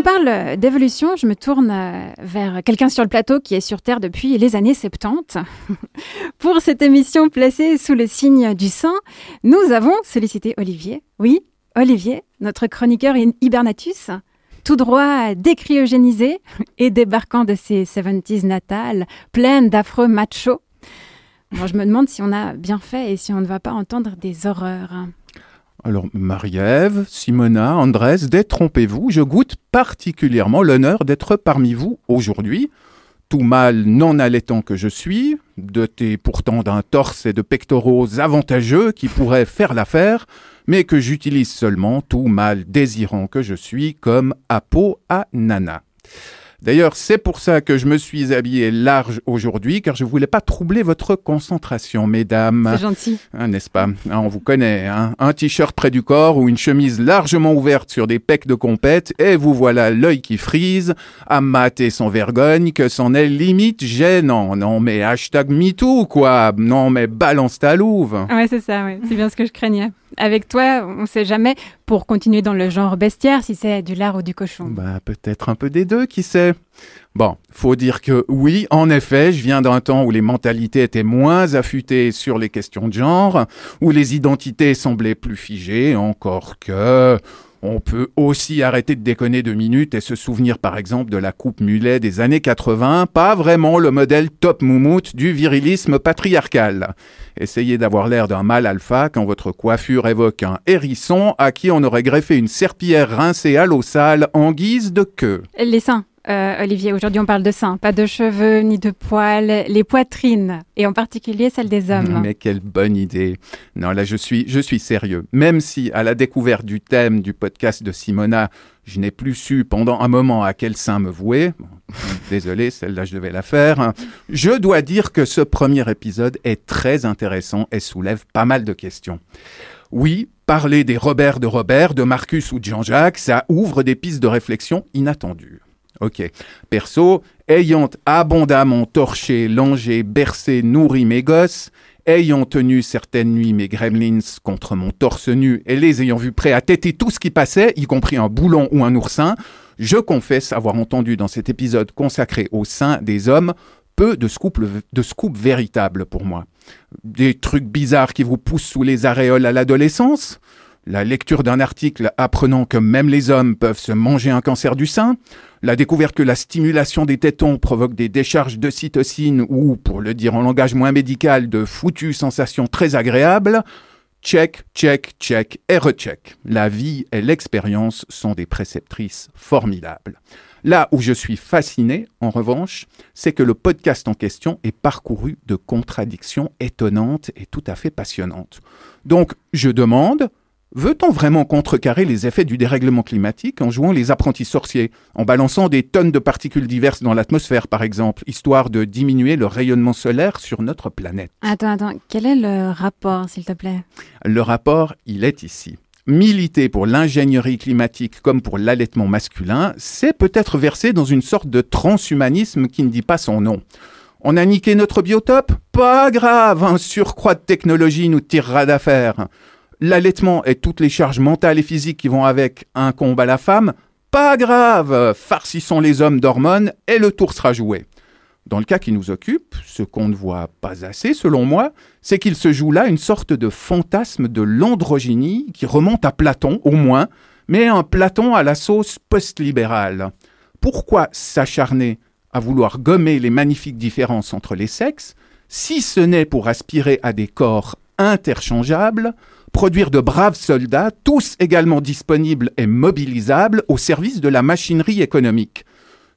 on parle d'évolution, je me tourne euh, vers quelqu'un sur le plateau qui est sur Terre depuis les années 70. Pour cette émission placée sous le signe du sang, nous avons sollicité Olivier. Oui, Olivier, notre chroniqueur hibernatus, tout droit décryogénisé et débarquant de ses 70s natales, pleine d'affreux machos. Bon, je me demande si on a bien fait et si on ne va pas entendre des horreurs. Alors, Marie-Ève, Simona, Andrés, détrompez-vous, je goûte particulièrement l'honneur d'être parmi vous aujourd'hui. Tout mal non allaitant que je suis, doté pourtant d'un torse et de pectoraux avantageux qui pourraient faire l'affaire, mais que j'utilise seulement, tout mal désirant que je suis, comme apo à nana. D'ailleurs, c'est pour ça que je me suis habillé large aujourd'hui, car je voulais pas troubler votre concentration, mesdames. C'est gentil. Hein, N'est-ce pas? Hein, On vous connaît. hein. Un t-shirt près du corps ou une chemise largement ouverte sur des pecs de compète, et vous voilà l'œil qui frise, à mater sans vergogne, que c'en est limite gênant. Non mais hashtag MeToo, quoi. Non mais balance ta louve. Ouais, c'est ça, ouais. c'est bien ce que je craignais. Avec toi, on sait jamais, pour continuer dans le genre bestiaire, si c'est du lard ou du cochon. Bah, peut-être un peu des deux, qui sait. Bon, faut dire que oui, en effet, je viens d'un temps où les mentalités étaient moins affûtées sur les questions de genre, où les identités semblaient plus figées, encore que... On peut aussi arrêter de déconner deux minutes et se souvenir par exemple de la coupe mulet des années 80, pas vraiment le modèle top moumoute du virilisme patriarcal. Essayez d'avoir l'air d'un mâle alpha quand votre coiffure évoque un hérisson à qui on aurait greffé une serpillière rincée à l'eau sale en guise de queue. Les seins, euh, Olivier, aujourd'hui on parle de seins, pas de cheveux ni de poils, les poitrines, et en particulier celles des hommes. Mais quelle bonne idée. Non, là, je suis, je suis sérieux. Même si, à la découverte du thème du podcast de Simona, je n'ai plus su pendant un moment à quel sein me vouer. Bon, désolé, celle-là, je devais la faire. hein. Je dois dire que ce premier épisode est très intéressant et soulève pas mal de questions. Oui, parler des Robert de Robert, de Marcus ou de Jean-Jacques, ça ouvre des pistes de réflexion inattendues. Ok. Perso, ayant abondamment torché, langé, bercé, nourri mes gosses, ayant tenu certaines nuits mes gremlins contre mon torse nu et les ayant vus prêts à têter tout ce qui passait, y compris un boulon ou un oursin, je confesse avoir entendu dans cet épisode consacré au sein des hommes peu de scoops, de scoops véritables pour moi. Des trucs bizarres qui vous poussent sous les aréoles à l'adolescence, la lecture d'un article apprenant que même les hommes peuvent se manger un cancer du sein, la découverte que la stimulation des tétons provoque des décharges de cytocine ou, pour le dire en langage moins médical, de foutues sensations très agréables, check, check, check et recheck. La vie et l'expérience sont des préceptrices formidables. Là où je suis fasciné, en revanche, c'est que le podcast en question est parcouru de contradictions étonnantes et tout à fait passionnantes. Donc, je demande, Veut-on vraiment contrecarrer les effets du dérèglement climatique en jouant les apprentis sorciers, en balançant des tonnes de particules diverses dans l'atmosphère par exemple, histoire de diminuer le rayonnement solaire sur notre planète? Attends, attends, quel est le rapport, s'il te plaît? Le rapport, il est ici. Militer pour l'ingénierie climatique comme pour l'allaitement masculin, c'est peut-être verser dans une sorte de transhumanisme qui ne dit pas son nom. On a niqué notre biotope? Pas grave, un surcroît de technologie nous tirera d'affaire. L'allaitement et toutes les charges mentales et physiques qui vont avec incombe à la femme Pas grave, farcissons les hommes d'hormones et le tour sera joué. Dans le cas qui nous occupe, ce qu'on ne voit pas assez selon moi, c'est qu'il se joue là une sorte de fantasme de l'androgynie qui remonte à Platon au moins, mais un Platon à la sauce post-libérale. Pourquoi s'acharner à vouloir gommer les magnifiques différences entre les sexes, si ce n'est pour aspirer à des corps interchangeables, produire de braves soldats, tous également disponibles et mobilisables au service de la machinerie économique,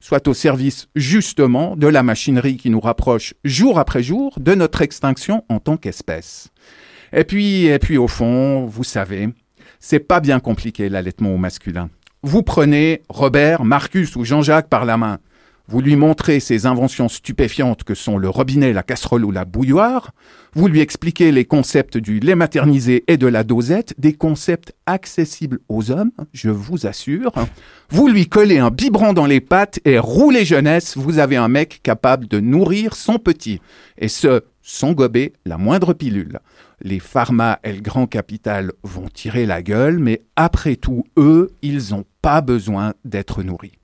soit au service justement de la machinerie qui nous rapproche jour après jour de notre extinction en tant qu'espèce. Et puis, et puis au fond, vous savez, c'est pas bien compliqué l'allaitement au masculin. Vous prenez Robert, Marcus ou Jean-Jacques par la main. Vous lui montrez ces inventions stupéfiantes que sont le robinet, la casserole ou la bouilloire. Vous lui expliquez les concepts du lait maternisé et de la dosette, des concepts accessibles aux hommes, je vous assure. Vous lui collez un biberon dans les pattes et roulez jeunesse, vous avez un mec capable de nourrir son petit. Et ce, sans gober la moindre pilule. les pharma et le grand capital vont tirer la gueule, mais après tout, eux, ils n'ont pas besoin d'être nourris.